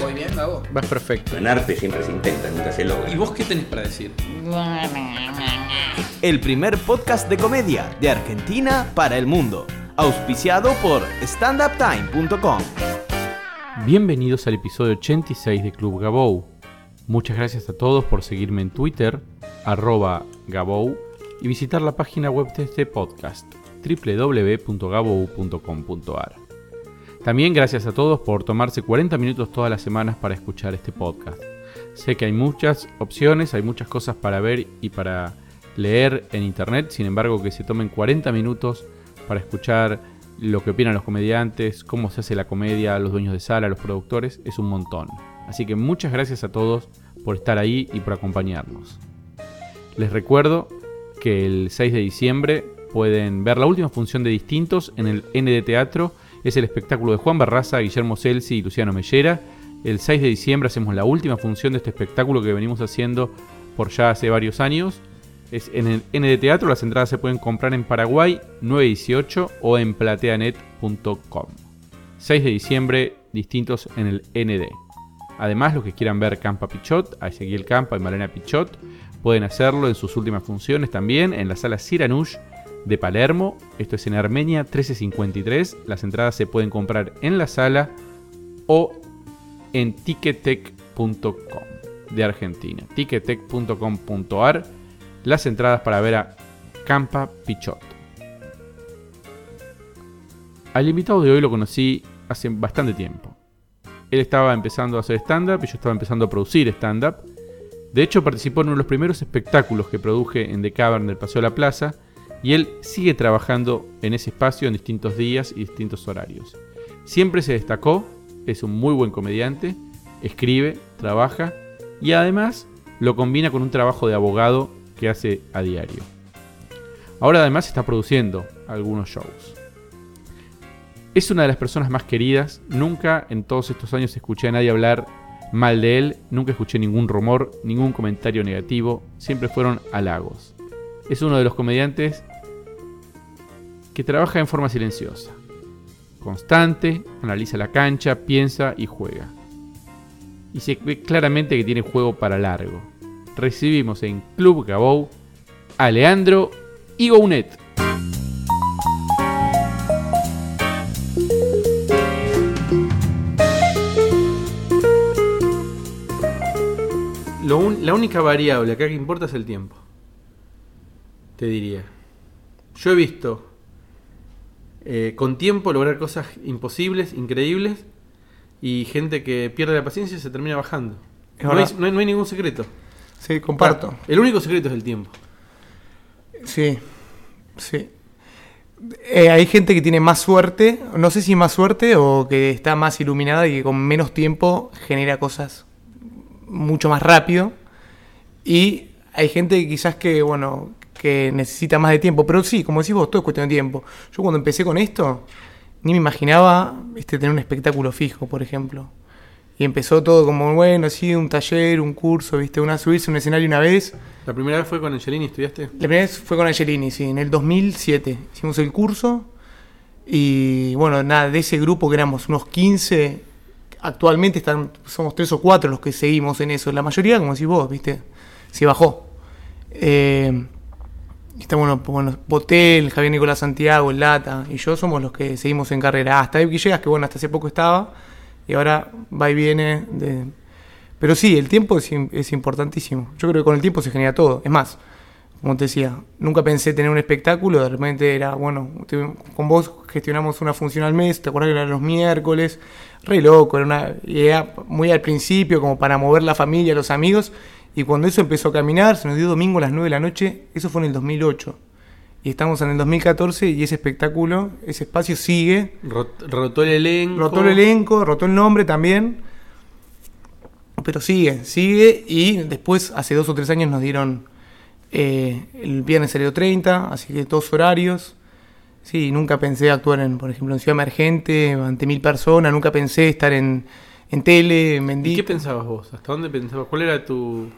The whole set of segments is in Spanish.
¿Voy bien, Gabo? Vas perfecto. En arte siempre se intenta, nunca se logra. ¿Y vos qué tenés para decir? El primer podcast de comedia de Argentina para el mundo. Auspiciado por standuptime.com. Bienvenidos al episodio 86 de Club Gabou. Muchas gracias a todos por seguirme en Twitter, arroba Gabou, y visitar la página web de este podcast, www.gabou.com.ar. También gracias a todos por tomarse 40 minutos todas las semanas para escuchar este podcast. Sé que hay muchas opciones, hay muchas cosas para ver y para leer en internet, sin embargo que se tomen 40 minutos para escuchar lo que opinan los comediantes, cómo se hace la comedia, los dueños de sala, los productores, es un montón. Así que muchas gracias a todos por estar ahí y por acompañarnos. Les recuerdo que el 6 de diciembre pueden ver la última función de Distintos en el ND Teatro. Es el espectáculo de Juan Barraza, Guillermo Celsi y Luciano Mellera. El 6 de diciembre hacemos la última función de este espectáculo que venimos haciendo por ya hace varios años. Es en el ND Teatro, las entradas se pueden comprar en Paraguay 918 o en plateanet.com. 6 de diciembre, distintos en el ND. Además, los que quieran ver Campa Pichot, a Ezequiel Campa y Malena Pichot, pueden hacerlo en sus últimas funciones también en la sala Siranush de Palermo. Esto es en Armenia 1353. Las entradas se pueden comprar en la sala o en ticketek.com de Argentina. ticketek.com.ar. Las entradas para ver a Campa Pichot. Al invitado de hoy lo conocí hace bastante tiempo. Él estaba empezando a hacer stand-up y yo estaba empezando a producir stand-up. De hecho, participó en uno de los primeros espectáculos que produje en The Cavern del Paseo de la Plaza y él sigue trabajando en ese espacio en distintos días y distintos horarios. Siempre se destacó, es un muy buen comediante, escribe, trabaja y además lo combina con un trabajo de abogado que hace a diario. Ahora además está produciendo algunos shows. Es una de las personas más queridas. Nunca en todos estos años escuché a nadie hablar mal de él. Nunca escuché ningún rumor, ningún comentario negativo. Siempre fueron halagos. Es uno de los comediantes que trabaja en forma silenciosa. Constante, analiza la cancha, piensa y juega. Y se ve claramente que tiene juego para largo. Recibimos en Club Gabou a Leandro Igounet. Un- la única variable acá que importa es el tiempo. Te diría. Yo he visto eh, con tiempo lograr cosas imposibles, increíbles, y gente que pierde la paciencia se termina bajando. No hay, verdad. no hay- no hay ningún secreto. Sí, comparto. El único secreto es el tiempo. Sí, sí. Eh, hay gente que tiene más suerte, no sé si más suerte o que está más iluminada y que con menos tiempo genera cosas mucho más rápido. Y hay gente que quizás que, bueno, que necesita más de tiempo. Pero sí, como decís vos, todo es cuestión de tiempo. Yo cuando empecé con esto, ni me imaginaba este, tener un espectáculo fijo, por ejemplo. Y empezó todo como, bueno, sí, un taller, un curso, viste, una subirse a un escenario una vez. La primera vez fue con Angelini, ¿estudiaste? La primera vez fue con Angelini, sí, en el 2007. Hicimos el curso y bueno, nada, de ese grupo que éramos unos 15, actualmente están, somos tres o cuatro los que seguimos en eso. La mayoría, como decís vos, viste, se bajó. Eh, está bueno, bueno, Botel, Javier Nicolás Santiago, Lata y yo somos los que seguimos en carrera. Hasta Evi Villegas, que bueno, hasta hace poco estaba y ahora va y viene de, pero sí, el tiempo es, es importantísimo. Yo creo que con el tiempo se genera todo. Es más, como te decía, nunca pensé tener un espectáculo. De repente era, bueno, con vos gestionamos una función al mes. ¿Te acuerdas que eran los miércoles? Re loco, era una idea muy al principio, como para mover la familia, los amigos. Y cuando eso empezó a caminar, se nos dio domingo a las 9 de la noche. Eso fue en el 2008. Y estamos en el 2014 y ese espectáculo, ese espacio sigue. Rot- rotó el elenco. Rotó el elenco, rotó el nombre también. Pero sigue, sigue. Y después, hace dos o tres años, nos dieron. eh, el viernes salió 30, así que dos horarios. Sí, nunca pensé actuar en, por ejemplo, en Ciudad Emergente, ante mil personas, nunca pensé estar en, en tele, en ¿Y Bendito. qué pensabas vos? ¿Hasta dónde pensabas? ¿Cuál era tu,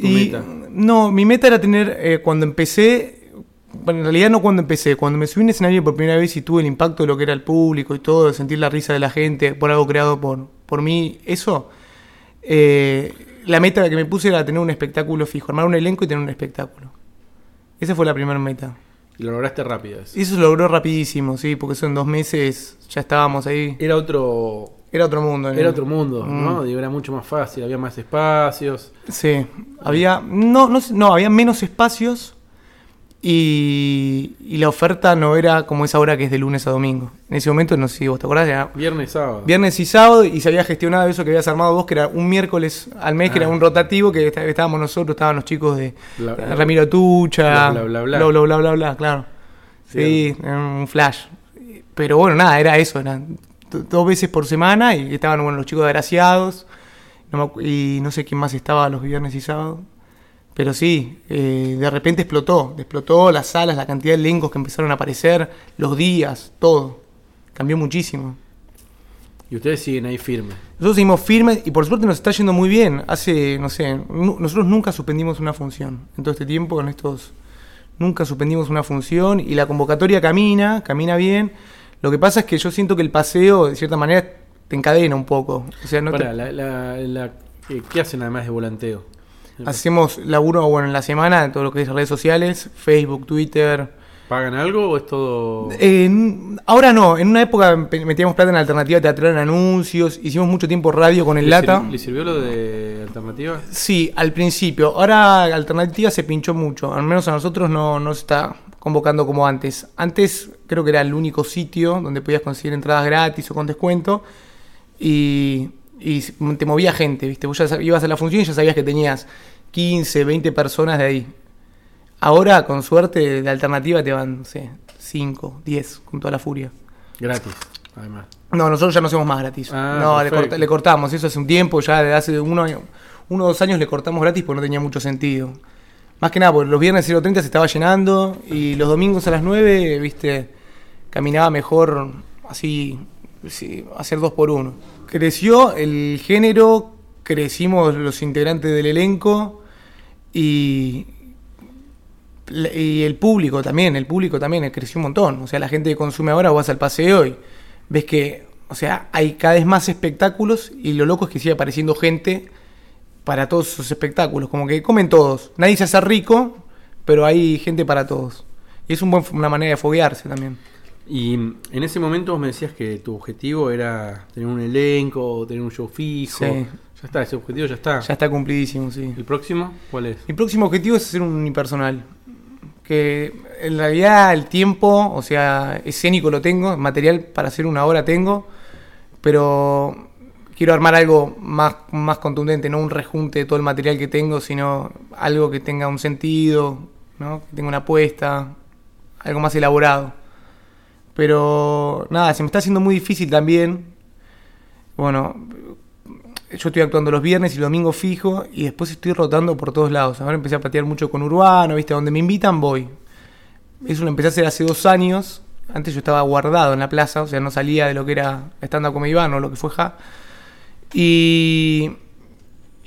tu Y, meta? No, mi meta era tener, eh, cuando empecé, bueno, en realidad no cuando empecé, cuando me subí un escenario por primera vez y tuve el impacto de lo que era el público y todo, de sentir la risa de la gente por algo creado por, por mí, eso, eh, la meta que me puse era tener un espectáculo fijo, armar un elenco y tener un espectáculo. Esa fue la primera meta. Y lo lograste rápido. eso. Eso se logró rapidísimo, sí, porque eso en dos meses ya estábamos ahí. Era otro, Era otro mundo. era otro mundo, Mm. ¿no? Digo, era mucho más fácil, había más espacios. Sí, había, no, no, no, había menos espacios y, y la oferta no era como esa hora que es de lunes a domingo. En ese momento, no sé si vos te acordás, era Viernes, sábado. viernes y sábado y se había gestionado eso que habías armado vos, que era un miércoles al mes, que Ah. era un rotativo, que está- estábamos nosotros, estaban los chicos de Bla- eh, Ramiro Tucha, Bla, bla, bla, bla. bla, bla, bla, claro. Sí, era un flash. Pero bueno, nada, era eso, eran dos veces por semana y estaban bueno, los chicos de Agraciados no me y no sé quién más estaba los viernes y sábados. Pero sí, eh, de repente explotó, explotó las salas, la cantidad de elencos que empezaron a aparecer, los días, todo. Cambió muchísimo. Y ustedes siguen ahí firmes. Nosotros seguimos firmes y por suerte nos está yendo muy bien. Hace, no sé, nosotros nunca suspendimos una función. En todo este tiempo, con estos, nunca suspendimos una función y la convocatoria camina, camina bien. Lo que pasa es que yo siento que el paseo, de cierta manera, te encadena un poco. O sea, no te- la, la- la- ¿qué hacen además de volanteo? hacemos laburo, bueno, en la semana, todo lo que es redes sociales, Facebook, Twitter. ¿Pagan algo o es todo...? Ahora no, en una época metíamos plata en alternativa teatral en anuncios, hicimos mucho tiempo radio con el ¿Le Lata. sir- ¿Le sirvió lo de alternativa? Sí, al principio. Ahora Alternativa se pinchó mucho. Al menos a nosotros no nos está convocando como antes. Antes creo que era el único sitio donde podías conseguir entradas gratis o con descuento. Y, y te movía gente, ¿viste? Vos ya ibas a la función y ya sabías que tenías 15, 20 personas de ahí. Ahora, con suerte, de Alternativa te van, no sé, 5, 10, con toda la furia. Gratis, además. No, nosotros ya no hacemos más gratis. Ah, no, le, corta- le cortamos, eso hace un tiempo, ya de hace uno, uno o dos años le cortamos gratis porque no tenía mucho sentido. Más que nada, los viernes 0.30 se estaba llenando y los domingos a las 9, viste, caminaba mejor así, sí, hacer dos por uno. Creció el género, crecimos los integrantes del elenco y, y el público también, el público también creció un montón. O sea, la gente que consume ahora, vas al paseo y ves que, o sea, hay cada vez más espectáculos y lo loco es que sigue apareciendo gente para todos esos espectáculos. Como que comen todos. Nadie se hace rico, pero hay gente para todos. Y es un buen- una manera de foguearse también. Y en ese momento vos me decías que tu objetivo era tener un elenco, tener un show fijo. Sí. Ya está, ese objetivo ya está. Ya está cumplidísimo, sí. ¿El próximo cuál es? Mi próximo objetivo es hacer un unipersonal. Que en realidad el tiempo, o sea, escénico lo tengo, material para hacer una hora tengo, pero quiero armar algo más, más contundente, no un rejunte de todo el material que tengo, sino algo que tenga un sentido, ¿no? que tenga una apuesta, algo más elaborado. Pero nada, se me está haciendo muy difícil también. Bueno, yo estoy actuando los viernes y los domingos fijo y después estoy rotando por todos lados. Ahora empecé a patear mucho con Urbano, ¿viste? Donde me invitan voy. Eso lo empecé a hacer hace dos años. Antes yo estaba guardado en la plaza, o sea, no salía de lo que era stand-up como Iván o lo que fue Ja. Y,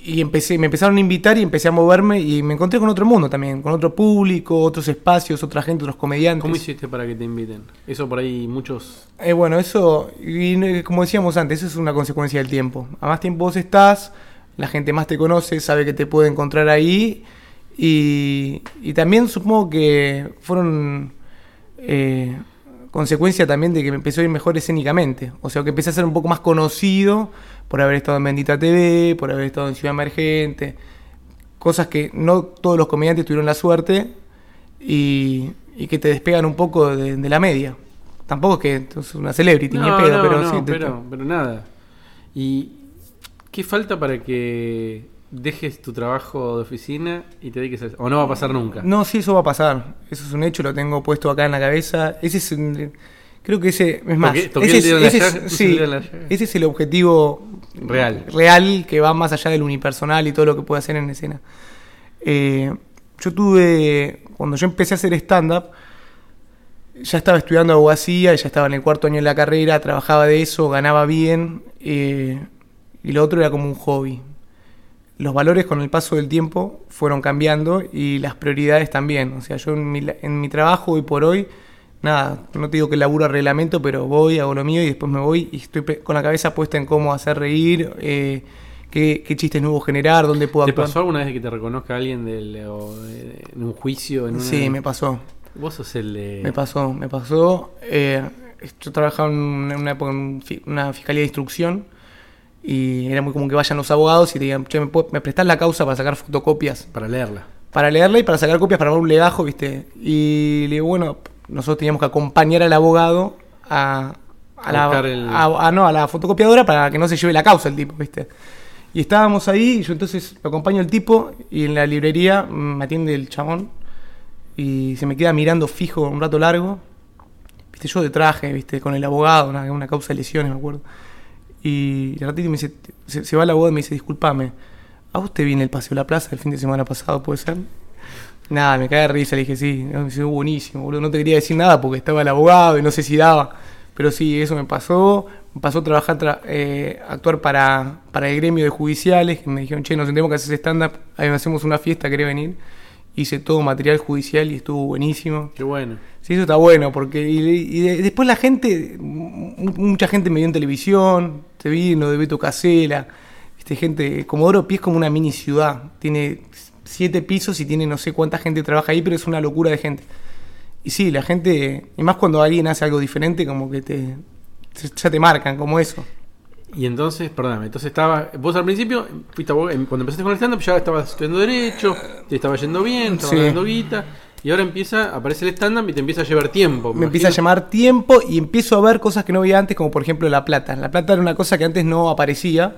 y empecé, me empezaron a invitar y empecé a moverme y me encontré con otro mundo también, con otro público, otros espacios, otra gente, otros comediantes. ¿Cómo hiciste para que te inviten? Eso por ahí muchos... Eh, bueno, eso, y no- como decíamos antes, eso es una consecuencia del tiempo. A más tiempo vos estás, la gente más te conoce, sabe que te puede encontrar ahí. Y, y también supongo que fueron eh, consecuencia también de que me empezó a ir mejor escénicamente. O sea, que empecé a ser un poco más conocido por haber estado en Bendita TV, por haber estado en Ciudad Emergente. Cosas que no todos los comediantes tuvieron la suerte y, y que te despegan un poco de, de la media. Tampoco es que sos una celebrity, ni pedo, no, pero no, sí. te- pero, pero nada. ¿Y qué falta para que dejes tu trabajo de oficina y te dediques a eso? ¿O no va a pasar nunca? No, sí, eso va a pasar. Eso es un hecho, lo tengo puesto acá en la cabeza. Ese es un- creo que ese, es más, Toqué- toqué ese, el es, ese el ese es el objetivo Real. real que va más allá del unipersonal y todo lo que puede hacer en escena. Eh, yo tuve, cuando yo empecé a hacer stand-up, ya estaba estudiando abogacía, ya estaba en el cuarto año de la carrera, trabajaba de eso, ganaba bien, eh, y lo otro era como un hobby. Los valores con el paso del tiempo fueron cambiando y las prioridades también. O sea, yo en mi, en mi trabajo hoy por hoy, nada, no te digo que laburo a reglamento, pero voy, hago lo mío y después me voy y estoy con la cabeza puesta en cómo hacer reír, eh, qué, qué chistes nuevos generar, dónde puedo ¿Te actuar. pasó alguna vez que te reconozca alguien del, o, en un juicio? En una- Sí, me pasó. Vos sos el de... Me pasó, me pasó. eh, yo trabajaba en una, en época una fiscalía de instrucción y era muy común que vayan los abogados y te digan, che, ¿me, puedo- me prestás la causa para sacar fotocopias? Para leerla. Para leerla y para sacar copias para un legajo, ¿viste? Y le digo, bueno, nosotros teníamos que acompañar al abogado a, a, la, el- a- a- no, a la fotocopiadora para que no se lleve la causa el tipo, ¿viste? Y estábamos ahí, y yo entonces lo acompaño al tipo y en la librería me atiende el chabón y se me queda mirando fijo un rato largo. Viste, yo de traje, viste, con el abogado, una, una causa de lesiones, me acuerdo. Y de ratito me dice, se, se va el abogado y me dice, disculpame, ¿a usted viene el Paseo de la Plaza el fin de semana pasado, puede ser? Nada, me cae de risa, le dije, sí, me dice, buenísimo, boludo, no te quería decir nada porque estaba el abogado y no sé si daba. Pero sí, eso me pasó. Me pasó a trabajar, tra- eh, actuar para, para el gremio de judiciales, que me dijeron, che, nos tenemos que hacer stand-up, ahí hacemos una fiesta, ¿querés venir? Hice todo material judicial y estuvo buenísimo. Qué bueno. Sí, eso está bueno, porque y, y de- después la gente, mucha gente me vio en televisión, te vino de Beto Casela, este, gente, Comodoro Pi es como una mini ciudad, tiene siete pisos y tiene no sé cuánta gente trabaja ahí, pero es una locura de gente. Y sí, la gente, y más cuando alguien hace algo diferente, como que te, ya te marcan, como eso. Y entonces, perdóname, entonces estaba, vos al principio, fuiste cuando empezaste con el stand-up ya estabas estudiando Derecho, te estaba yendo bien, estabas Sí. ganando guita, y ahora empieza, aparece el stand-up y te empieza a llevar tiempo. me empieza a llamar tiempo y empiezo a ver cosas que no veía antes, como por ejemplo La Plata. La Plata era una cosa que antes no aparecía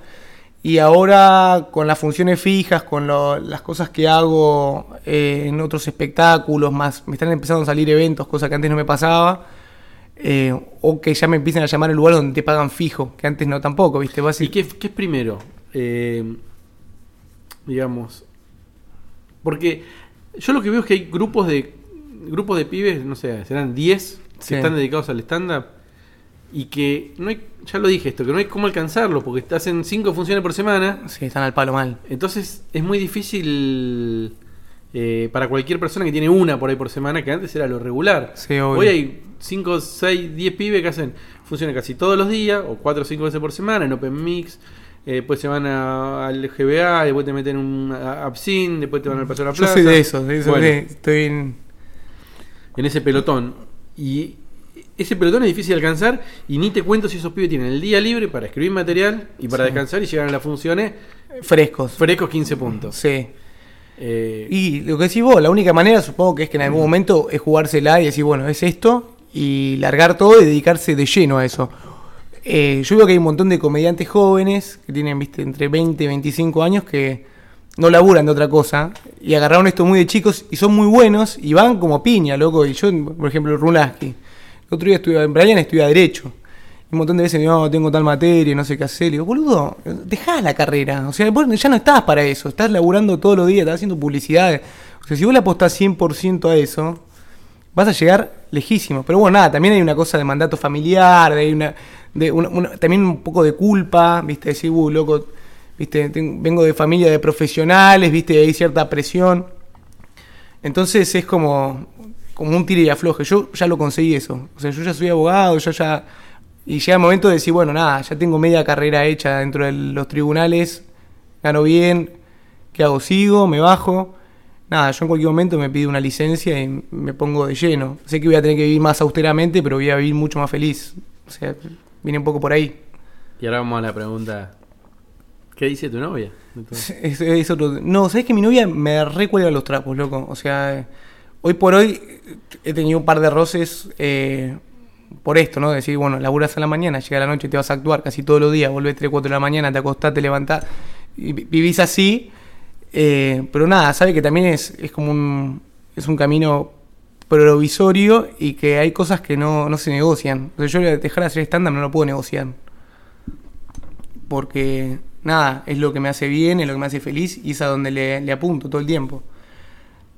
y ahora con las funciones fijas, con lo- las cosas que hago eh, en otros espectáculos, más me están empezando a salir eventos, cosas que antes no me pasaba. eh, o que ya me empiezan a llamar el lugar donde te pagan fijo, que antes no tampoco, ¿viste? Vas y- ¿Y qué, qué es primero? Eh, digamos. Porque yo lo que veo es que hay grupos de grupos de pibes, no sé, serán 10 que Sí. están dedicados al stand-up y que no hay, ya lo dije esto, que no hay cómo alcanzarlo porque hacen 5 funciones por semana. Sí, están al palo mal. Entonces es muy difícil eh, para cualquier persona que tiene una por ahí por semana, que antes era lo regular. Sí. Hoy hay 5, 6, 10 pibes que hacen funciones casi todos los días, o 4 o 5 veces por semana en Open Mix. Eh, después se van a- al GBA, después te meten un Absin, después te van al Paseo de la Yo Plaza. soy de eso, de eso Bueno, de- estoy en... en ese pelotón. Y ese pelotón es difícil de alcanzar y ni te cuento si esos pibes tienen el día libre para escribir material y para Sí. descansar y llegan a las funciones frescos. frescos 15 puntos. Sí. Eh, Y lo que decís vos, la única manera supongo que es que en algún momento es jugársela y decir, bueno, es esto, y largar todo y dedicarse de lleno a eso. Eh, yo veo que hay un montón de comediantes jóvenes que tienen, viste, entre 20 y 25 años que no laburan de otra cosa y agarraron esto muy de chicos y son muy buenos y van como piña, loco. Y yo, por ejemplo, Runaski, el otro día estudiaba, Brian estudia Derecho. Un montón de veces me no, tengo tal materia, no sé qué hacer. Le digo, boludo, dejá la carrera. O sea, vos ya no estás para eso. Estás laburando todos los días, estás haciendo publicidad. O sea, si vos le apostás 100% a eso, vas a llegar lejísimo. Pero bueno, nada, también hay una cosa de mandato familiar, hay una, de una- también un poco de culpa, viste, decir, uh, loco, viste, ten- vengo de familia de profesionales, viste, hay cierta presión. Entonces es como, como un tire y afloje. Yo ya lo conseguí eso. O sea, yo ya soy abogado, yo ya... Y llega el momento de decir, bueno, nada, ya tengo media carrera hecha dentro de los tribunales, gano bien, ¿qué hago? Sigo, me bajo. Nada, yo en cualquier momento me pido una licencia y me pongo de lleno. Sé que voy a tener que vivir más austeramente, pero voy a vivir mucho más feliz. O sea, viene un poco por ahí. Y ahora vamos a la pregunta. ¿Qué dice tu novia? Es, es otro- No, ¿sabes que mi novia me recuelga los trapos, loco? O sea, eh, hoy por hoy he tenido un par de roces eh, por esto, ¿no? Decir, bueno, laburas a la mañana, llega la noche, te vas a actuar casi todos los días, volvés 3, 4 de la mañana, te acostás, te levantás, y vi- vivís así. eh, pero nada, sabe que también es, es como un, es un camino provisorio y que hay cosas que no, no se negocian. O sea, yo dejar de hacer estándar no lo puedo negociar porque nada, es lo que me hace bien, es lo que me hace feliz y es a donde le, le apunto todo el tiempo.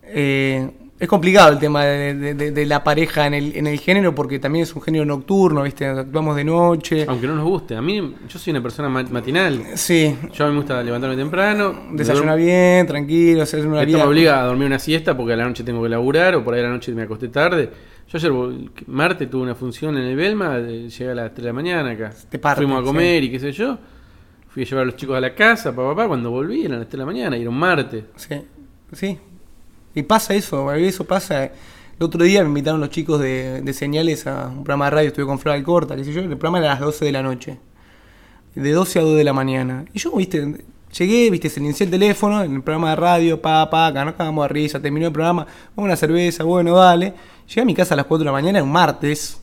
Eh, Es complicado el tema de, de- de- de la pareja en el, en el género porque también es un género nocturno, ¿viste? Actuamos de noche. Aunque no nos guste. A mí, yo soy una persona ma- matinal. Sí, Yo a mí me gusta levantarme temprano. desayuna me duermo- bien, tranquilo, se hace una Esto vida. me obliga a dormir una siesta porque a la noche tengo que laburar o por ahí a la noche me acosté tarde. Yo ayer, martes, tuve una función en el Belma, llegué a las 3 de la mañana acá. Te parten, Fuimos a comer y qué sé yo. Fui a llevar a los chicos a la casa, papá, papá. Cuando volví eran las 3 de la mañana y era un martes. Sí, sí. Y pasa eso, eso pasa. El otro día me invitaron los chicos de, de señales a un programa de radio, estuve con Flora Alcorta, qué sé yo, el programa era a las 12 de la noche. De 12 a 2 de la mañana. Y yo, viste, llegué, viste, se le inicié el teléfono en el programa de radio, pa, pa, acá nos cagamos de risa, terminó el programa, vamos a una cerveza, bueno, dale. Llegué a mi casa a las 4 de la mañana, un martes.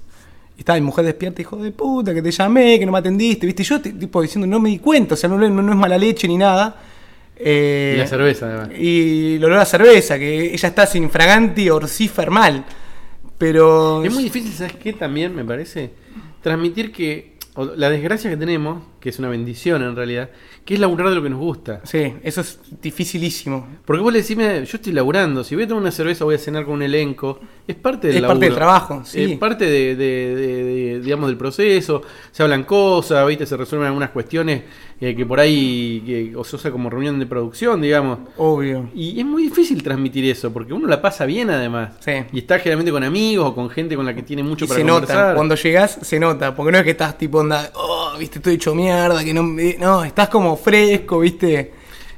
Estaba mi mujer despierta, hijo de puta, que te llamé, que no me atendiste, viste. Yo, tipo, diciendo, no me di cuenta, o sea, no, no es mala leche ni nada. Eh, Y la cerveza, además. y el olor a cerveza, que ella está sin fraganti orcifermal. Pero. Es muy difícil, ¿sabes qué? También me parece transmitir que la desgracia que tenemos, que es una bendición en realidad, que es laburar de lo que nos gusta. Sí, eso es dificilísimo. Porque vos le decís, "Mira, yo estoy laburando, si voy a tomar una cerveza voy a cenar con un elenco, es parte del Es parte del trabajo, sí. Es parte de, de- de- de, digamos, del proceso, se hablan cosas, ¿viste? se resuelven algunas cuestiones eh, que por ahí, que, o se usa como reunión de producción, digamos. Obvio. Y es muy difícil transmitir eso, porque uno la pasa bien además. Sí. Y está generalmente con amigos o con gente con la que tiene mucho Y para se conversar. nota, cuando llegas se nota, porque no es que estás tipo onda, oh, viste, estoy hecho mierda, que no No, estás como fresco, viste.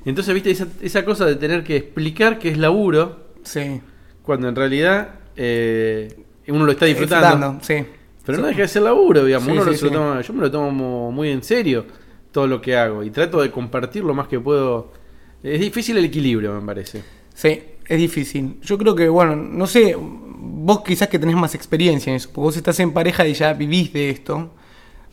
Entonces, viste, esa, esa cosa de tener que explicar que es laburo, Sí. cuando en realidad eh, uno lo está disfrutando. sí. Pero no deja de ser laburo, digamos. Sí, uno sí, lo- sí. toma- yo me lo tomo muy en serio todo lo que hago y trato de compartir lo más que puedo. Es difícil el equilibrio, me parece. Sí, es difícil. Yo creo que, bueno, no sé, vos quizás que tenés más experiencia en eso, porque vos estás en pareja y ya vivís de esto,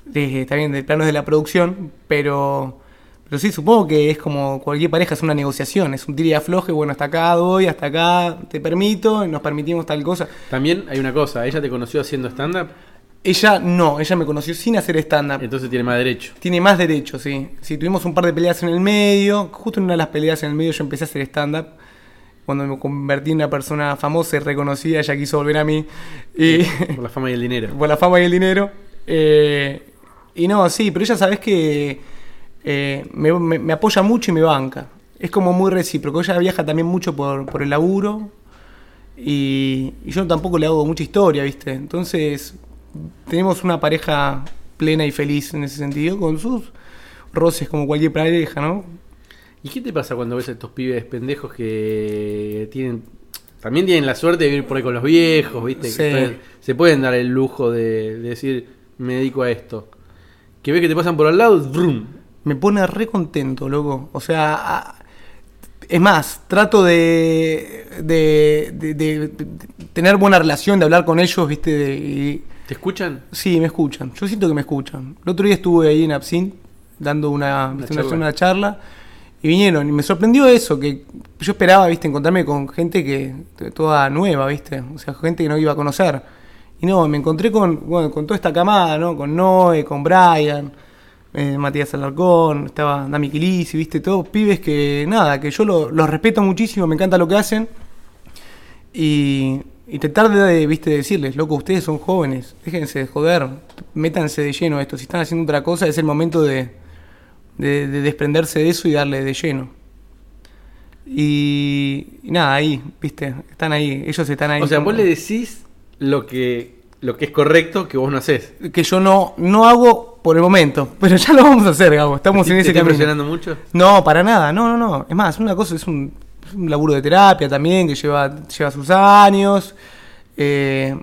de, está bien, de planos de la producción, pero, pero sí, supongo que es como cualquier pareja, es una negociación, es un tira y afloje, bueno, hasta acá doy, hasta acá te permito, nos permitimos tal cosa. También hay una cosa, ella te conoció haciendo stand-up, Ella no, ella me conoció sin hacer stand-up. entonces tiene más derecho. Tiene más derechos, sí. Sí, tuvimos un par de peleas en el medio. Justo en una de las peleas en el medio yo empecé a hacer stand-up. Cuando me convertí en una persona famosa y reconocida, ella quiso volver a mí. Y Por la fama y el dinero. por la fama y el dinero. Eh, y no, sí, pero ella sabes que eh, me, me- me apoya mucho y me banca. Es como muy recíproco. Ella viaja también mucho por, por el laburo. Y, y yo tampoco le hago mucha historia, ¿viste? Entonces, tenemos una pareja plena y feliz en ese sentido, con sus roces como cualquier pareja, ¿no? ¿Y qué te pasa cuando ves a estos pibes pendejos que tienen. También tienen la suerte de vivir por ahí con los viejos, ¿viste? Que se pueden dar el lujo de, de decir, me dedico a esto. Que ve que te pasan por al lado, ¡brum! Me pone re contento, loco. O sea, es más, trato de, de, de- tener buena relación, de hablar con ellos, ¿viste? De- y- ¿Te escuchan? sí, me escuchan. Yo siento que me escuchan. El otro día estuve ahí en Absint dando una, ¿viste? una, charla. una charla y vinieron. Y me sorprendió eso, que yo esperaba, ¿viste? Encontrarme con gente que toda nueva, ¿viste? O sea, gente que no iba a conocer. Y no, me encontré con, bueno, con toda esta camada, ¿no? Con Noé, con Brian, eh, Matías Alarcón, estaba Dami Kilisi, ¿viste? Todos pibes que, nada, que yo lo- los respeto muchísimo, me encanta lo que hacen. Y, y tratar de, ¿viste? decirles, loco, ustedes son jóvenes, déjense de joder, métanse de lleno a esto. Si están haciendo otra cosa, es el momento de, de, de desprenderse de eso y darle de lleno. Y, y nada, ahí, ¿viste? Están ahí, ellos están ahí. O sea, como- vos le decís lo que, lo que es correcto que vos no haces. que yo no, no hago por el momento, pero ya lo vamos a hacer, Gabo. Estamos ¿Te- en te ese está mucho? No, para nada, no, no, no. Es más, una cosa es un, un laburo de terapia también que lleva, lleva sus años. eh,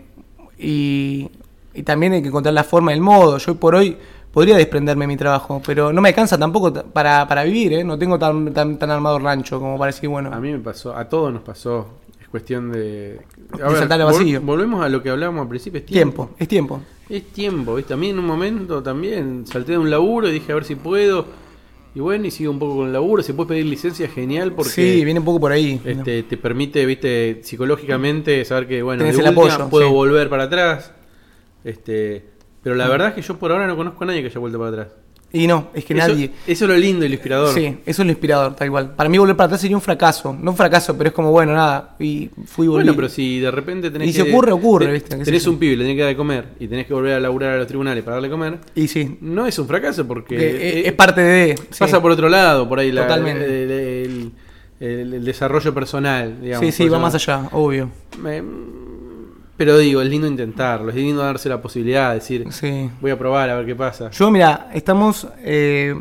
y, y también hay que encontrar la forma y el modo. Yo por hoy podría desprenderme de mi trabajo, pero no me alcanza tampoco ta- para, para vivir, ¿eh? No tengo tan, tan, tan armado rancho como para decir, bueno. A mí me pasó, a todos nos pasó. Es cuestión de. A De saltar al vacío. volvemos a lo que hablábamos al principio. Es tiempo. tiempo, es tiempo. Es tiempo, ¿viste? A mí en un momento también salté de un laburo y dije a ver si puedo. Y bueno, y sigo un poco con el laburo. Se puede pedir licencia, genial, porque sí, viene un poco por ahí. este, te permite, viste, psicológicamente saber que, bueno, de el apoyo, puedo sí. volver para atrás. Este, pero la verdad es que yo por ahora no conozco a nadie que haya vuelto para atrás. Y no, es que Eso- nadie. Eso es lo lindo y lo inspirador. Sí, eso es lo inspirador, tal cual. Para mí volver para atrás sería un fracaso. No un fracaso, pero es como, bueno, nada. Y fui y volví. Bueno, pero si de repente tenés Y que... si ocurre, ocurre, te- ¿viste? ¿Qué sé Tenés un pibe, le tenés que dar de comer y tenés que volver a laburar a los tribunales para darle de comer. Y sí, No es un fracaso porque... que, eh, eh, es parte de... Pasa sí. por otro lado, por ahí la- Totalmente. el, el- el- el desarrollo personal, digamos. Sí, sí, va más allá, obvio. Me- pero digo, es lindo intentarlo, es lindo darse la posibilidad de decir, Sí. voy a probar a ver qué pasa. Yo, mira, estamos... eh,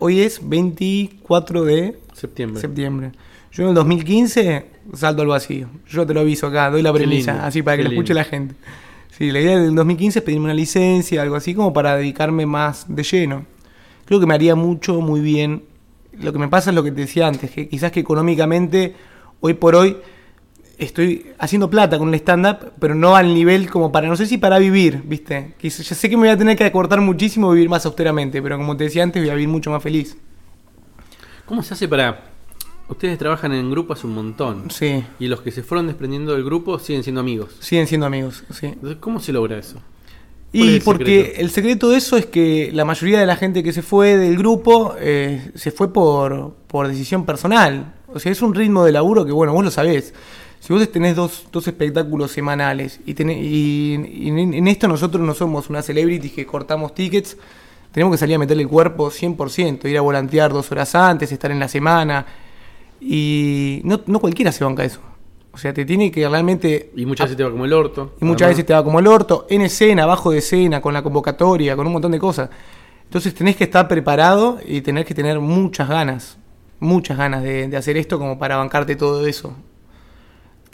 hoy es 24 de Septiembre. septiembre. Yo en el 2015 salto al vacío. Yo te lo aviso acá, doy la premisa, así para que lo escuche la gente. Sí, la idea del 2015 es pedirme una licencia, algo así, como para dedicarme más de lleno. Creo que me haría mucho, muy bien. Lo que me pasa es lo que te decía antes, que quizás que económicamente, hoy por hoy, estoy haciendo plata con el stand-up, pero no al nivel como para, no sé si para vivir, ¿viste? Quizás- ya sé que me voy a tener que acortar muchísimo y vivir más austeramente, pero como te decía antes, voy a vivir mucho más feliz. ¿Cómo se hace para...? Ustedes trabajan en grupo hace un montón. Sí, Y los que se fueron desprendiendo del grupo siguen siendo amigos. siguen siendo amigos, sí. Entonces, ¿cómo se logra eso? ¿Cuál es Y el porque secreto? el secreto de eso es que la mayoría de la gente que se fue del grupo eh, se fue por, por decisión personal. O sea, es un ritmo de laburo que, bueno, vos lo sabés. Si vos tenés dos, dos espectáculos semanales y, tenés- y- y en, en esto nosotros no somos una celebrity que cortamos tickets, tenemos que salir a meterle el cuerpo 100%, ir a volantear dos horas antes, estar en la semana. Y no, no cualquiera se banca eso. O sea, te tiene que realmente Y muchas veces te va como el orto. y muchas veces te va como el orto, en escena, abajo de escena, con la convocatoria, con un montón de cosas. Entonces tenés que estar preparado y tenés que tener muchas ganas, muchas ganas de, de hacer esto como para bancarte todo eso.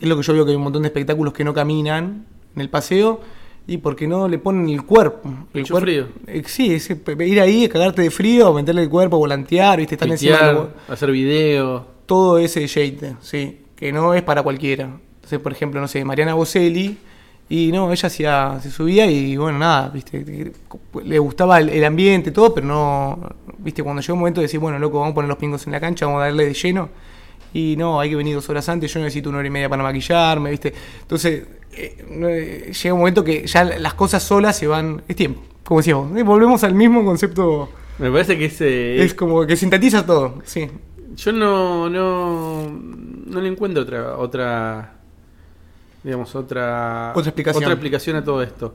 Es lo que yo veo que hay un montón de espectáculos que no caminan en el paseo y porque no le ponen el cuerpo. El Mucho cuerpo frío. Eh, sí, ese- ir ahí, cagarte de frío, meterle el cuerpo, volantear, ¿viste? Estar encima de Pitear, hacer video. todo ese shade, sí, que no es para cualquiera. Entonces, por ejemplo, no sé, Mariana Boselli, y no, ella hacía, se subía y bueno, nada, viste, le gustaba el, el ambiente, todo, pero no, viste, cuando llegó un momento de decir, bueno, loco, vamos a poner los pingos en la cancha, vamos a darle de lleno, y no, hay que venir dos horas antes, yo necesito una hora y media para maquillarme, viste. Entonces, eh, eh, llega un momento que ya las cosas solas se van, es tiempo, como decíamos, eh, volvemos al mismo concepto, Me parece que ese... es como que sintetiza todo, sí. Yo no, no, no le encuentro otra, otra, digamos, otra, Otra explicación. otra explicación a todo esto.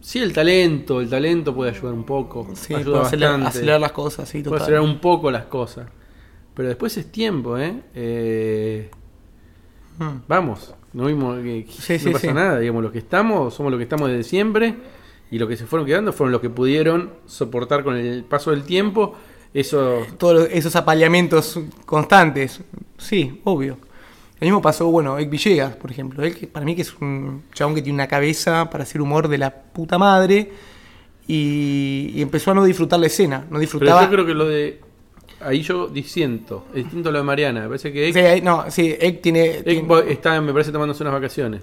Sí, el talento, el talento puede ayudar un poco, Sí, ayuda puede acelerar, las cosas, sí, puede total. acelerar un poco las cosas. Pero después es tiempo, ¿eh? Eh, Mm. vamos, no vimos Sí, no sí, pasa sí. nada, digamos, los que estamos, somos los que estamos desde siempre y los que se fueron quedando fueron los que pudieron soportar con el paso del tiempo eso Todos esos apaleamientos constantes, sí, obvio. Lo mismo pasó, bueno, Ek Villegas, por ejemplo. Él, que para mí que es un chabón que tiene una cabeza para hacer humor de la puta madre y, y empezó a no disfrutar la escena, no Pero disfrutaba... yo creo que lo de. Ahí yo disiento. Es distinto a lo de Mariana. Me parece que Ek, Sí, ahí- no, sí, Ek tiene... Ek tiene- está, me parece, tomándose unas vacaciones.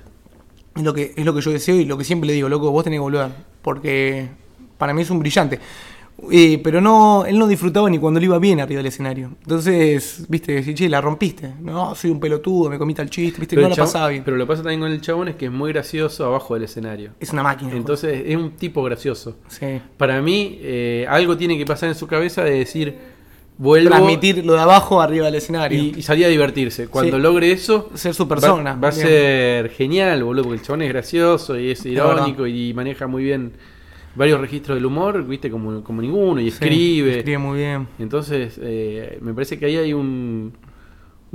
Es lo que es lo que yo deseo y lo que siempre le digo, loco, vos tenés que volver, porque para mí es un brillante. Eh, pero no, él no disfrutaba ni cuando le iba bien arriba del escenario. Entonces, viste, decís, che, la rompiste. No, soy un pelotudo, me comí tal chiste, viste, no el la chabón- pasaba bien. pero lo que pasa también con el chabón es que es muy gracioso abajo del escenario. es una máquina. Entonces es un tipo gracioso. sí. Para mí, eh, algo tiene que pasar en su cabeza de decir, vuelvo transmitir lo de abajo arriba del escenario. y, y salir a divertirse. Cuando Sí. logre eso, Ser su persona. va, a ser genial, boludo, porque el chabón es gracioso y es irónico y maneja muy bien varios registros del humor, viste, como, como ninguno, y Sí, escribe. Escribe muy bien. Entonces, eh, me parece que ahí hay un,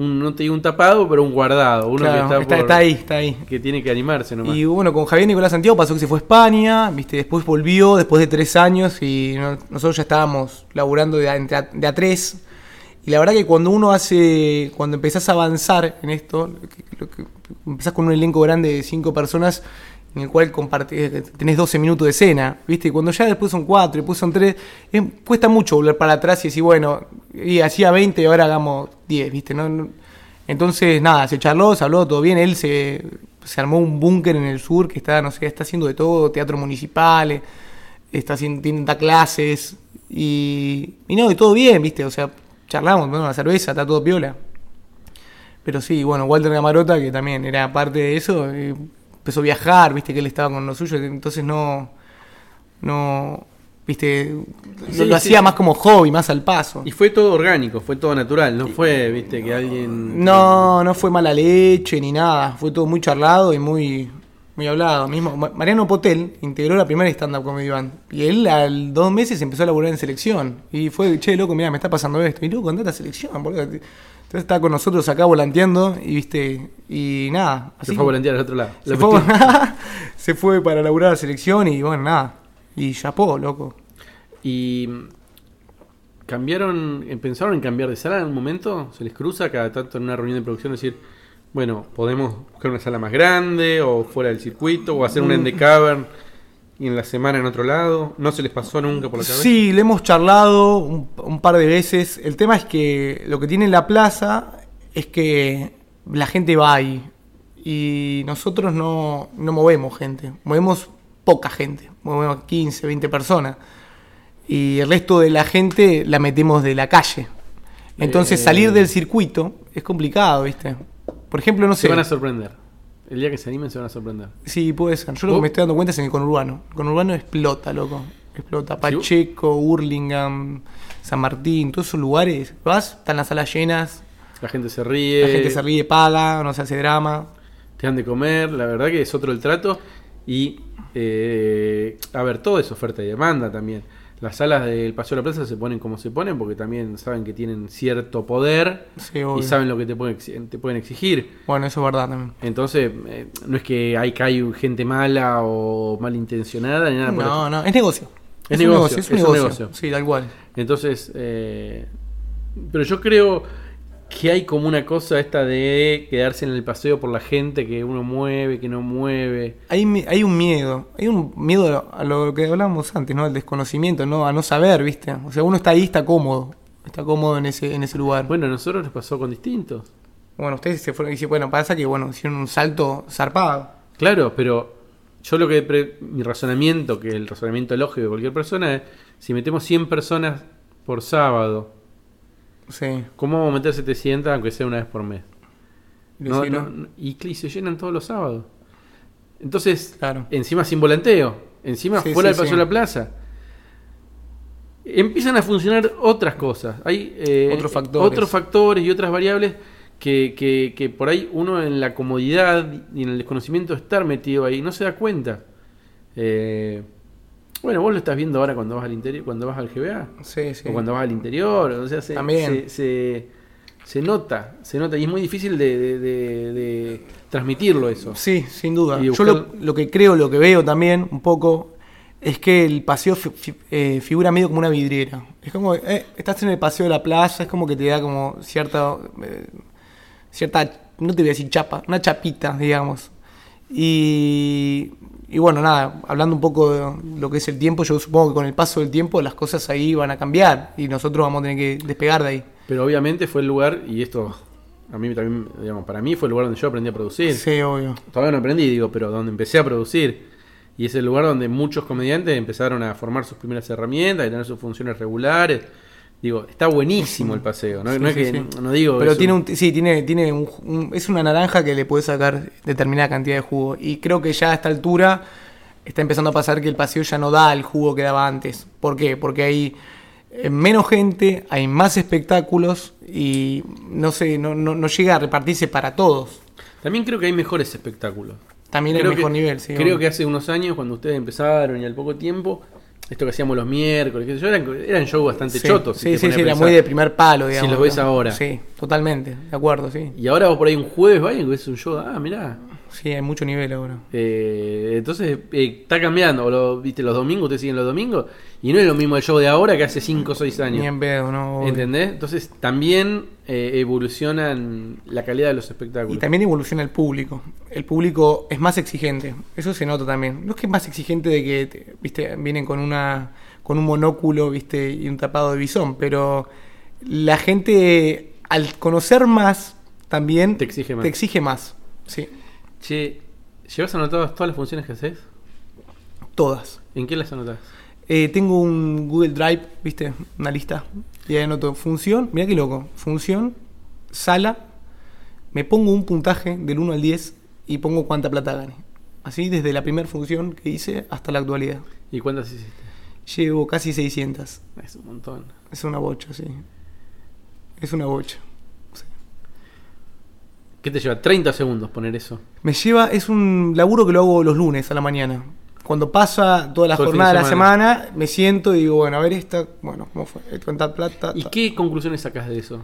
un, no te digo un tapado, pero un guardado, uno Claro, que está, está, por- está ahí, está ahí. que tiene que animarse nomás. Y bueno, con Javier Nicolás Santiago pasó que se fue a España, viste, después volvió, después de tres años, y no- nosotros ya estábamos laburando de a, entre a- de a tres. Y la verdad que cuando uno hace, cuando empezás a avanzar en esto, lo que- lo que- empezás con un elenco grande de cinco personas, en el cual compartís, tenés 12 minutos de escena, viste, y cuando ya después son cuatro, después son tres, es- cuesta mucho volver para atrás y decir, bueno, y hacía 20 y ahora hagamos 10, viste, no, entonces, nada, se charló, se habló, todo bien. Él se, se armó un búnker en el sur que está, no sé, está haciendo de todo, teatro municipal, eh, está haciendo, tiene, clases. Y, y no, y todo bien, ¿viste? O sea, charlamos, tomamos una cerveza, está todo piola. Pero sí, bueno, Walter Gamarota, que también era parte de eso, eh, empezó a viajar, ¿viste? Que él estaba con lo suyo, entonces no. No, viste, lo, Sí, lo sí, hacía sí. más como hobby, más al paso. Y fue todo orgánico, fue todo natural, no fue, viste, que alguien... No, no fue mala leche ni nada, fue todo muy charlado y muy, muy hablado. Mismo, Ma- Mariano Potel integró la primera stand-up comedy band y él al dos meses empezó a laburar en selección y fue, che, loco, mira, me está pasando esto. Y loco, andate a selección, boludo. Entonces estaba con nosotros acá volanteando y viste, y nada. Se así fue a volantear al otro lado. se La fue, se para laburar a selección y bueno, nada. Y chapó, loco. Y cambiaron, eh, pensaron en cambiar de sala en algún momento, se les cruza cada tanto en una reunión de producción decir, bueno, podemos buscar una sala más grande o fuera del circuito o hacer una en The Cavern y en la semana en otro lado. No se les pasó nunca por la cabeza. Sí, le hemos charlado un, un par de veces. El tema es que lo que tiene la plaza es que la gente va ahí. Y nosotros no, no movemos gente. Movemos poca gente. Movemos 15, 20 personas. Y el resto de la gente la metemos de la calle. Entonces Eh. salir del circuito es complicado, ¿viste? Por ejemplo, no Se sé. van a sorprender. El día que se animen se van a sorprender. Sí, puede ser. Yo lo que me estoy dando cuenta es en el conurbano. El conurbano explota, loco. Explota. Pacheco, Hurlingham, San Martín, todos esos lugares. Vas, están las salas llenas, La gente se ríe. la gente se ríe, paga, no se hace drama. te dan de comer, la verdad que es otro el trato. Y, eh, a ver, todo es oferta y demanda también. Las salas del Paseo de la Plaza se ponen como se ponen porque también saben que tienen cierto poder Sí, y saben lo que te pueden, te pueden exigir. Bueno, eso es verdad también. Entonces, eh, no es que hay, que hay gente mala o malintencionada ni nada por No, eso. no, es negocio. Es un negocio, es un es un negocio. negocio. Sí, tal cual. Entonces, eh, pero yo creo que hay como una cosa esta de quedarse en el paseo por la gente que uno mueve, que no mueve. Hay, hay un miedo, hay un miedo a lo que hablábamos antes, ¿no? Al desconocimiento, ¿no? A no saber, ¿viste? O sea, uno está ahí, está cómodo. Está cómodo en ese, en ese lugar. Bueno, a nosotros nos pasó con distintos. Bueno, ustedes se fueron y dicen, bueno, pasa que, bueno, hicieron un salto zarpado. Claro, pero yo lo que pre- mi razonamiento, que el razonamiento lógico de cualquier persona es, si metemos 100 personas por sábado, Sí. ¿cómo vamos a meter 700 aunque sea una vez por mes? No, no, y, se llenan todos los sábados. Entonces, Claro. encima sin volanteo, encima Sí, fuera del paseo sí. de la plaza. Empiezan a funcionar otras cosas. Hay eh, Otros factores. otros factores y otras variables que, que- que por ahí uno en la comodidad y en el desconocimiento de estar metido ahí no se da cuenta. Eh, bueno, vos lo estás viendo ahora cuando vas al interior, cuando vas al GBA. Sí, sí. O cuando vas al interior, o sea, se, También. se, se- se nota, se nota, y es muy difícil de, de- de- de transmitirlo eso. Sí, sin duda. Yo lo, lo que creo, lo que veo también un poco, es que el paseo fi- fi- eh, figura medio como una vidriera. Es como, eh, estás en el paseo de la playa, es como que te da como cierta, eh, cierta, no te voy a decir chapa, una chapita, digamos. Y, y bueno, nada, hablando un poco de lo que es el tiempo, yo supongo que con el paso del tiempo las cosas ahí van a cambiar y nosotros vamos a tener que despegar de ahí. Pero obviamente fue el lugar, y esto a mí también, digamos, para mí fue el lugar donde yo aprendí a producir. Sí, obvio. Todavía no aprendí, digo, pero donde empecé a producir. Y es el lugar donde muchos comediantes empezaron a formar sus primeras herramientas y tener sus funciones regulares. Digo, está buenísimo el paseo, no, Sí, no es sí, que, sí. no digo Pero tiene un- sí, tiene, tiene un, un- es una naranja que le puede sacar determinada cantidad de jugo. Y creo que ya a esta altura está empezando a pasar que el paseo ya no da el jugo que daba antes. ¿Por qué? Porque hay eh, menos gente, hay más espectáculos y no sé, no, no, no llega a repartirse para todos. También creo que hay mejores espectáculos. También hay Creo mejor que- nivel, sí. Creo que hace unos años, cuando ustedes empezaron y al poco tiempo, esto que hacíamos los miércoles, qué sé yo, eran, eran shows bastante Sí, chotos. si Sí, sí, sí, era muy de primer palo, Si digamos. lo ves ¿no? ahora. Sí, totalmente, de acuerdo, sí. Y ahora vos por ahí un jueves vayan y ves un show, ah, mirá. Sí, hay mucho nivel ahora. Eh, entonces eh, está cambiando. Lo, viste, los domingos, ustedes siguen los domingos. Y no es lo mismo el show de ahora que hace 5 o 6 años. Ni en pedo, ¿no? ¿Entendés? Entonces también eh, evolucionan la calidad de los Y espectáculos. también evoluciona el público. El público es más exigente. Eso se nota también. No es que es más exigente de que, te- viste, vienen con una con un monóculo, viste, y un tapado de bisón, pero la gente al conocer más también Te exige más. Te exige más. Sí, Che, ¿llevas anotadas todas las funciones que haces? todas. ¿En qué las anotás? Eh, tengo un Google Drive, viste, una lista. Y ahí anoto función, mira qué loco. Función, sala, me pongo un puntaje del 1 al 10 y pongo cuánta plata gane. Así desde la primera función que hice hasta la actualidad. ¿Y cuántas hiciste? Llevo casi 600. Es un montón. Es una bocha, sí. Es una bocha. ¿Qué te lleva? 30 segundos poner eso. Me lleva, es un laburo que lo hago los lunes a la mañana. Cuando pasa toda la Todo jornada de de la semana, me siento y digo, bueno, a ver esta, bueno, ¿cómo fue? Cuánta plata. ¿Y ta. qué conclusiones sacas de eso?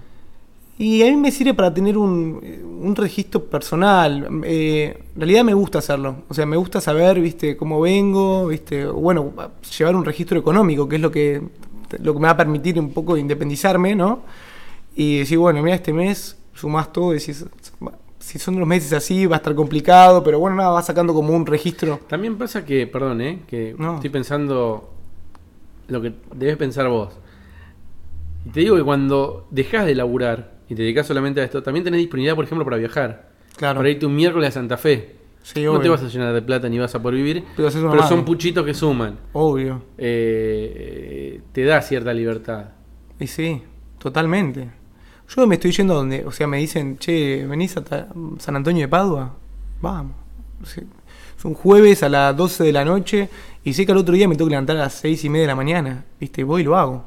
Y a mí me sirve para tener un, un registro personal. Eh, en realidad me gusta hacerlo. O sea, me gusta saber, viste, cómo vengo, viste, bueno, llevar un registro económico, que es lo que, lo que me va a permitir un poco independizarme, ¿no? Y decir, bueno, mira, este mes sumás todo, decís, si son los meses así, va a estar complicado, pero bueno, nada, vas sacando como un registro. También pasa que, perdón, ¿eh? que No. estoy pensando lo que debes pensar vos. Y te digo que cuando dejas de laburar y te dedicas solamente a esto, también tenés disponibilidad, por ejemplo, para viajar. Claro. Para irte un miércoles a Santa Fe. Sí, no obvio. te vas a llenar de plata ni vas a poder vivir, Pero son puchitos que suman. Obvio. Eh, te da cierta libertad. Y sí, totalmente. Yo me estoy yendo donde, o sea, me dicen, che, ¿venís a San Antonio de Padua? Vamos. Es un jueves a las 12 de la noche y sé que al otro día me tengo que levantar a las 6 y media de la mañana. ¿Viste? Voy y lo hago.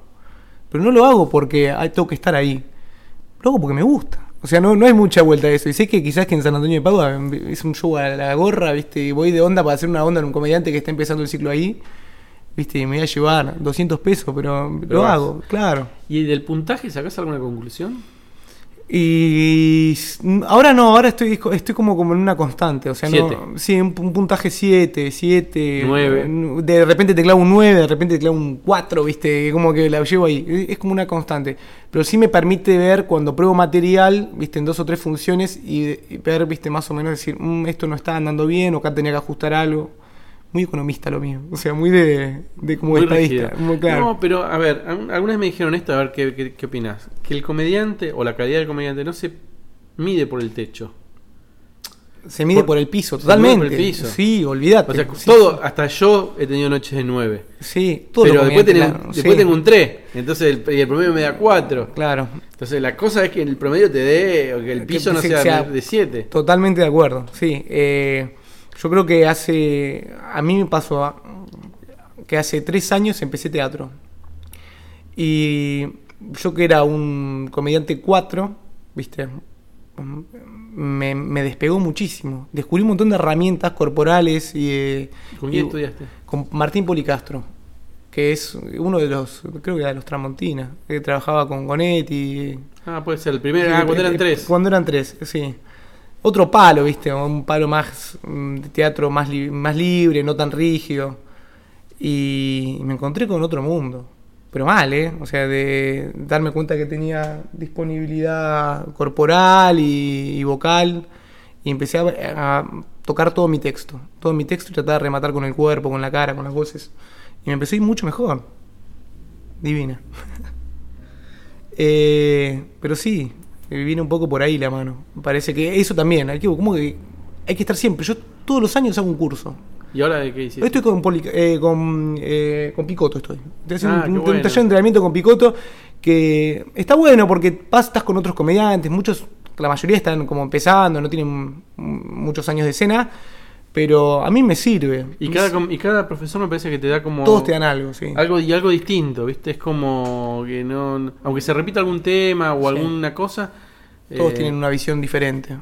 Pero no lo hago porque ah, tengo que estar ahí. Lo hago porque me gusta. O sea, no, no hay mucha vuelta a eso. Y sé que quizás que en San Antonio de Padua es un show a la gorra, ¿viste? Y voy de onda para hacer una onda en un comediante que está empezando el ciclo ahí. ¿Viste? Y me voy a llevar 200 pesos, pero, Pero lo vas. hago, claro. ¿Y del puntaje sacás alguna conclusión? Y s- ahora no, ahora estoy, estoy como, como en una constante. O sea, Siete. no, sí, un, un puntaje 7, 7. Nueve. De repente te clavo un 9, de repente te clavo un 4, ¿viste? Como que la llevo ahí. Es como una constante. Pero sí me permite ver cuando pruebo material, ¿viste? En dos o tres funciones y, y ver, ¿viste? Más o menos decir, "Mm, esto no está andando bien o acá tenía que ajustar algo. Muy economista lo mío. O sea, muy de, de como Muy estadista. rígido. Muy claro. No, pero a ver, algunas me dijeron esto, a ver qué, qué, qué opinas. Que el comediante o la calidad del comediante no se mide por el techo. se mide por- por, el piso, se mide por totalmente. el piso. Sí, olvídate. O sea, Sí, todo, hasta yo he tenido noches de 9. Sí, todo Pero después, tenés- claro, después sí. tengo un 3. Entonces el, y el promedio me da 4. Claro, Entonces la cosa es que el promedio te dé, o que el Que piso no se- sea, sea- de 7. totalmente de acuerdo. Sí, eh, yo creo que hace. A mí me pasó a- que hace tres años empecé teatro. Y yo que era un comediante 4, ¿viste? Me, me despegó muchísimo. Descubrí un montón de herramientas corporales y. eh, ¿Con quién estudiaste? Con Martín Policastro, que es uno de los, creo que era de los Tramontina, que trabajaba con Gonetti. Ah, puede ser el primero. Ah, cuando eran 3. Cuando eran tres, sí. Otro palo, viste, un palo más mm, de teatro más, más libre, no tan rígido. Y me encontré con otro mundo. Pero mal, ¿eh? O sea, de darme cuenta que tenía disponibilidad corporal y, vocal. Y empecé a, a tocar todo mi texto. Todo mi texto y tratar de rematar con el cuerpo, con la cara, con las voces. Y me empecé mucho mejor. Divina. Eh, pero sí, viene un poco por ahí la mano. Me parece que eso también, hay que, como que hay que estar siempre. Yo todos los años hago un curso. ¿Y ahora de qué hiciste? Hoy estoy con, Poli- eh, con, eh, con Picoto, estoy. Estoy haciendo Ah, un, un bueno. taller de entrenamiento con Picoto que está bueno porque vas, estás con otros comediantes, muchos, la mayoría están como empezando, no tienen muchos años de escena, pero a mí me sirve. Y cada, y cada profesor me parece que te da como. Todos te dan algo, sí. Algo, y algo distinto, ¿viste? Es como que no. Aunque se repita algún tema o Sí. alguna cosa. Todos eh, tienen una visión diferente.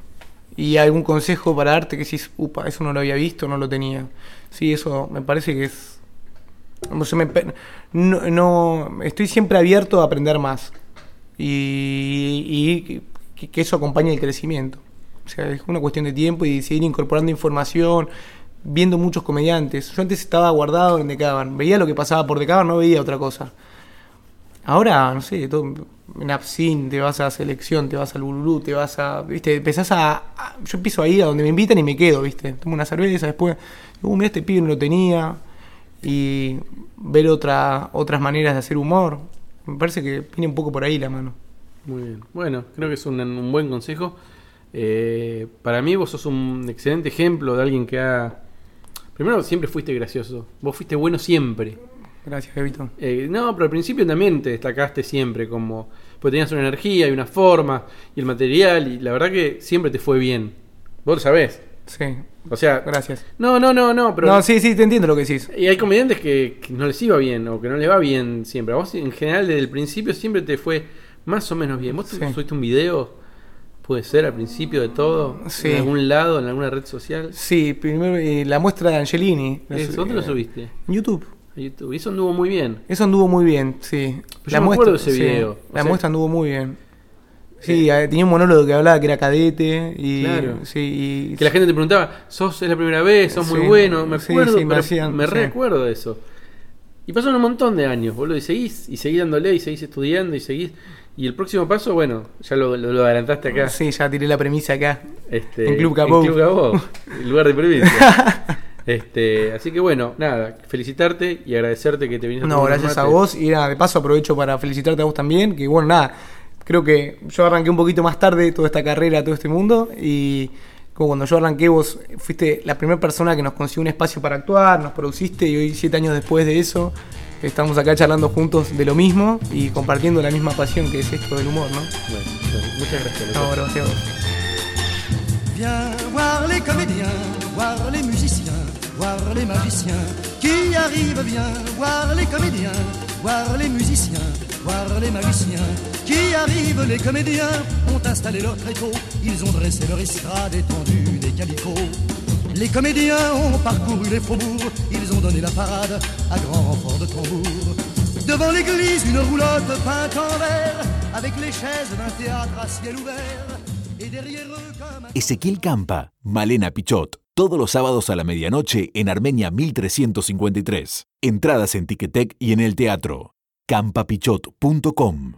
Y algún consejo para darte que decís, upa, eso no lo había visto, no lo tenía. Sí, eso me parece que es. No, sé, me no, no- estoy siempre abierto a aprender más. Y, y que, que eso acompañe el crecimiento. O sea, es una cuestión de tiempo y seguir incorporando información, viendo muchos comediantes. Yo antes estaba guardado en Decaban, veía lo que pasaba por Decaban, no veía otra cosa. Ahora, no sé, en Absin, te vas a selección, te vas al Bululú, te vas a. ¿Viste? Empezás a, a- Yo empiezo a ir a donde me invitan y me quedo, ¿viste? Tomo una cerveza, después. Uh, mira, este pibe no lo tenía. Y ver otra, otras maneras de hacer humor. Me parece que viene un poco por ahí la mano. Muy bien. Bueno, creo que es un, un buen consejo. Eh, para mí, vos sos un excelente ejemplo de alguien que ha. Primero, siempre fuiste gracioso. Vos fuiste bueno siempre. Gracias, Bebito. Eh, no, pero al principio también te destacaste siempre como. Porque tenías una energía y una forma y el material, y la verdad que siempre te fue bien. Vos lo sabés. Sí, O sea, gracias. no, no, no, no, pero no, sí, sí, te entiendo lo que decís. Y hay comediantes que, que no les iba bien o que no les va bien siempre. A vos en general desde el principio siempre te fue más o menos bien. ¿Vos Sí. subiste un video? Puede ser al principio de todo, Sí. en algún lado, en alguna red social. Sí, primero eh, la muestra de Angelini. La Eso, ¿Dónde lo eh, subiste? En YouTube. YouTube. Y eso anduvo muy bien. Eso anduvo muy bien, sí. Yo me acuerdo de ese video. O La sea- muestra anduvo muy bien. Sí, eh, tenía un monólogo que hablaba que era cadete y Claro. sí, y Que la gente te preguntaba, sos es la primera vez, sos muy Sí. bueno, me Sí, acuerdo, sí, me hacían- me sí. recuerdo de eso. Y pasaron un montón de años, boludo, y seguís, y seguís dándole, y seguís estudiando, y seguís. Y el próximo paso, bueno, ya lo, lo- lo adelantaste acá. Sí, ya tiré la premisa acá. Este, En Club Cabou. Club Cabou, el lugar de provincia. este, así que bueno, nada, felicitarte y agradecerte que te viniste No, gracias a vos. Y nada, de paso aprovecho para felicitarte a vos también. Que bueno, nada, creo que yo arranqué un poquito más tarde toda esta carrera, todo este mundo. Y como cuando yo arranqué, vos fuiste la primera persona que nos consiguió un espacio para actuar, nos produciste. Y hoy, siete años después de eso, estamos acá charlando juntos de lo mismo y compartiendo la misma pasión que es esto del humor, ¿no? Bueno, bueno, muchas gracias. loco. No, gracias a vos. Viens voir les comédiens, voir les musiciens, voir les magiciens qui arrivent. Viens voir les comédiens, voir les musiciens, voir les magiciens qui arrivent. Les comédiens ont installé leur tréteau, ils ont dressé leur estrade étendue des calicots. Les comédiens ont parcouru les faubourgs, ils ont donné la parade à grand renfort de tambour. Devant l'église, une roulotte peinte en vert, avec les chaises d'un théâtre à ciel ouvert. Et derrière eux, comme. Ezequiel Campa, Malena Pichot, todos los sábados a la medianoche en Armenia 1353. Entradas en Ticketek y en el teatro. campapichot.com